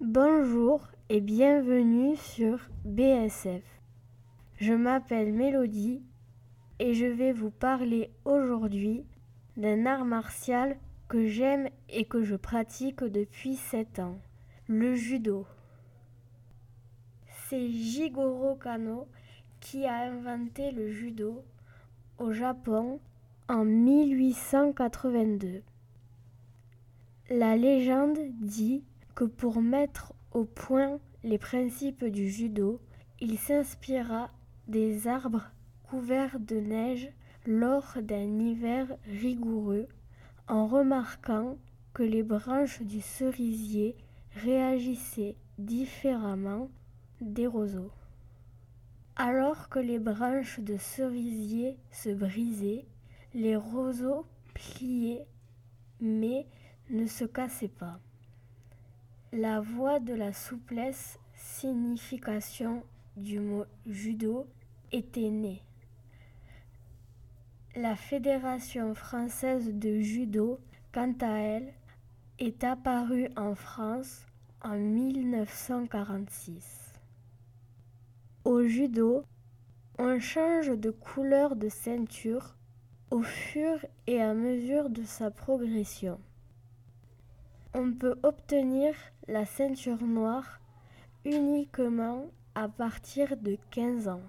Bonjour et bienvenue sur BSF. Je m'appelle Mélodie et je vais vous parler aujourd'hui d'un art martial que j'aime et que je pratique depuis 7 ans, le judo. C'est Jigoro Kano qui a inventé le judo au Japon en 1882. La légende dit pour mettre au point les principes du judo, il s'inspira des arbres couverts de neige lors d'un hiver rigoureux en remarquant que les branches du cerisier réagissaient différemment des roseaux. Alors que les branches de cerisier se brisaient, les roseaux pliaient mais ne se cassaient pas. La voie de la souplesse, signification du mot judo, était née. La Fédération française de judo, quant à elle, est apparue en France en 1946. Au judo, on change de couleur de ceinture au fur et à mesure de sa progression. On peut obtenir la ceinture noire uniquement à partir de 15 ans.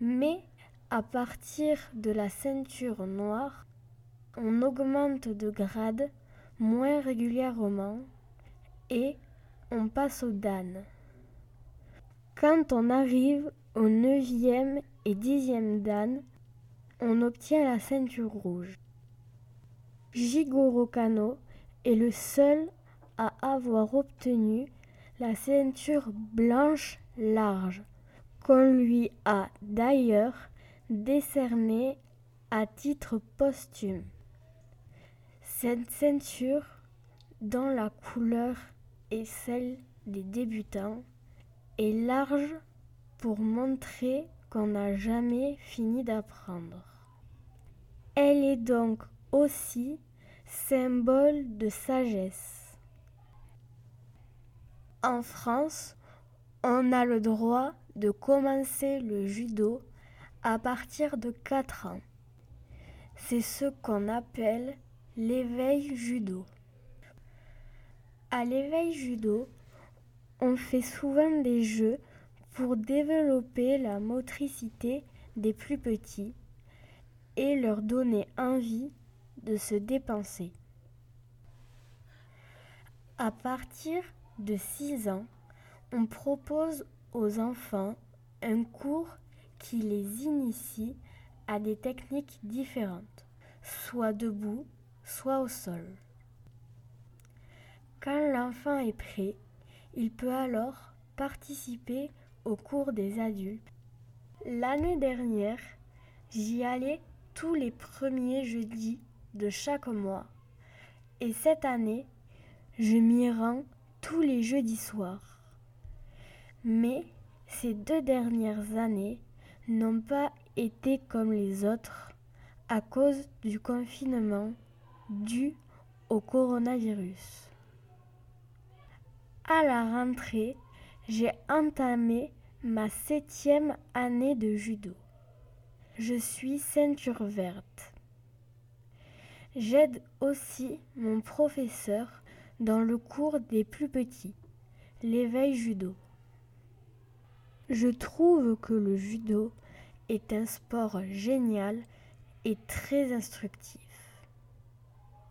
Mais à partir de la ceinture noire, on augmente de grade moins régulièrement et on passe au dan. Quand on arrive au 9e et 10e dan, on obtient la ceinture rouge. Jigoro Kano est le seul à avoir obtenu la ceinture blanche large, qu'on lui a d'ailleurs décernée à titre posthume. Cette ceinture, dont la couleur est celle des débutants, est large pour montrer qu'on n'a jamais fini d'apprendre. Elle est donc aussi symbole de sagesse. En France, on a le droit de commencer le judo à partir de 4 ans. C'est ce qu'on appelle l'éveil judo. À l'éveil judo, on fait souvent des jeux pour développer la motricité des plus petits et leur donner envie de se dépenser. À partir de 6 ans, on propose aux enfants un cours qui les initie à des techniques différentes, soit debout, soit au sol. Quand l'enfant est prêt, il peut alors participer au cours des adultes. L'année dernière, j'y allais tous les premiers jeudis de chaque mois. Et cette année, je m'y rends tous les jeudis soirs. Mais ces deux dernières années n'ont pas été comme les autres à cause du confinement dû au coronavirus. À la rentrée, j'ai entamé ma septième année de judo. Je suis ceinture verte. J'aide aussi mon professeur dans le cours des plus petits, l'éveil judo. Je trouve que le judo est un sport génial et très instructif.